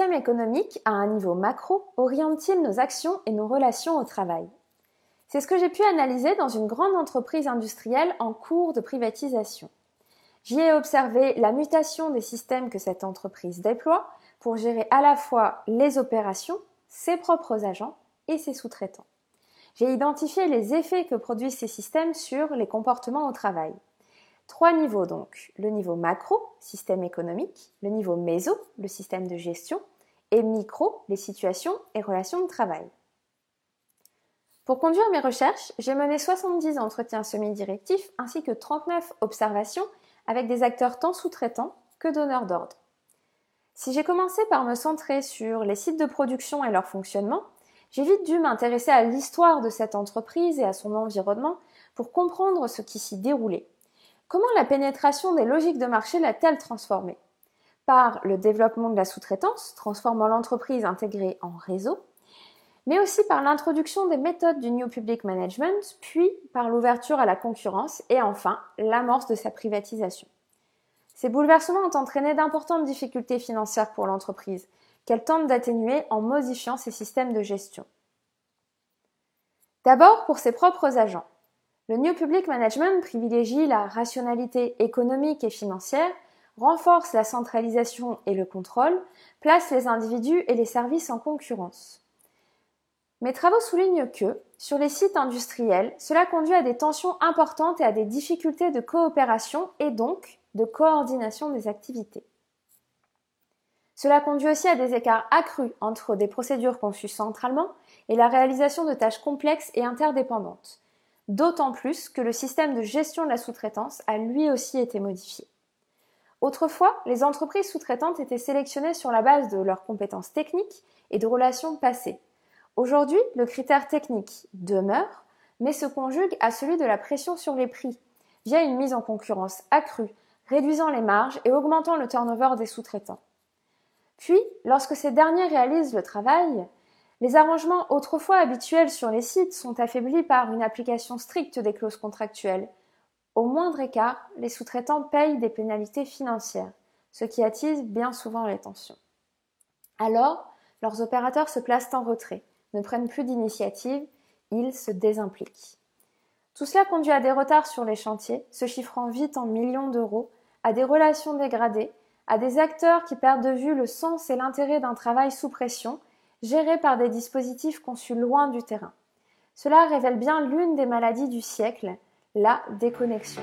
système économique, à un niveau macro, oriente-t-il nos actions et nos relations au travail? C'est ce que j'ai pu analyser dans une grande entreprise industrielle en cours de privatisation. J'y ai observé la mutation des systèmes que cette entreprise déploie pour gérer à la fois les opérations, ses propres agents et ses sous-traitants. J'ai identifié les effets que produisent ces systèmes sur les comportements au travail. Trois niveaux donc. Le niveau macro, système économique, le niveau méso, le système de gestion, et micro, les situations et relations de travail. Pour conduire mes recherches, j'ai mené 70 entretiens semi-directifs ainsi que 39 observations avec des acteurs tant sous-traitants que donneurs d'ordre. Si j'ai commencé par me centrer sur les sites de production et leur fonctionnement, j'ai vite dû m'intéresser à l'histoire de cette entreprise et à son environnement pour comprendre ce qui s'y déroulait. Comment la pénétration des logiques de marché l'a-t-elle transformée? Par le développement de la sous-traitance, transformant l'entreprise intégrée en réseau, mais aussi par l'introduction des méthodes du New Public Management, puis par l'ouverture à la concurrence et enfin l'amorce de sa privatisation. Ces bouleversements ont entraîné d'importantes difficultés financières pour l'entreprise, qu'elle tente d'atténuer en modifiant ses systèmes de gestion. D'abord pour ses propres agents. Le New Public Management privilégie la rationalité économique et financière, renforce la centralisation et le contrôle, place les individus et les services en concurrence. Mes travaux soulignent que, sur les sites industriels, cela conduit à des tensions importantes et à des difficultés de coopération et donc de coordination des activités. Cela conduit aussi à des écarts accrus entre des procédures conçues centralement et la réalisation de tâches complexes et interdépendantes, d'autant plus que le système de gestion de la sous-traitance a lui aussi été modifié. Autrefois, les entreprises sous-traitantes étaient sélectionnées sur la base de leurs compétences techniques et de relations passées. Aujourd'hui, le critère technique demeure, mais se conjugue à celui de la pression sur les prix, via une mise en concurrence accrue, réduisant les marges et augmentant le turnover des sous-traitants. Puis, lorsque ces derniers réalisent le travail, les arrangements autrefois habituels sur les sites sont affaiblis par une application stricte des clauses contractuelles. Au moindre écart, les sous-traitants payent des pénalités financières, ce qui attise bien souvent les tensions. Alors, leurs opérateurs se placent en retrait, ne prennent plus d'initiative, ils se désimpliquent. Tout cela conduit à des retards sur les chantiers, se chiffrant vite en millions d'euros, à des relations dégradées, à des acteurs qui perdent de vue le sens et l'intérêt d'un travail sous pression gérés par des dispositifs conçus loin du terrain. Cela révèle bien l'une des maladies du siècle, la déconnexion.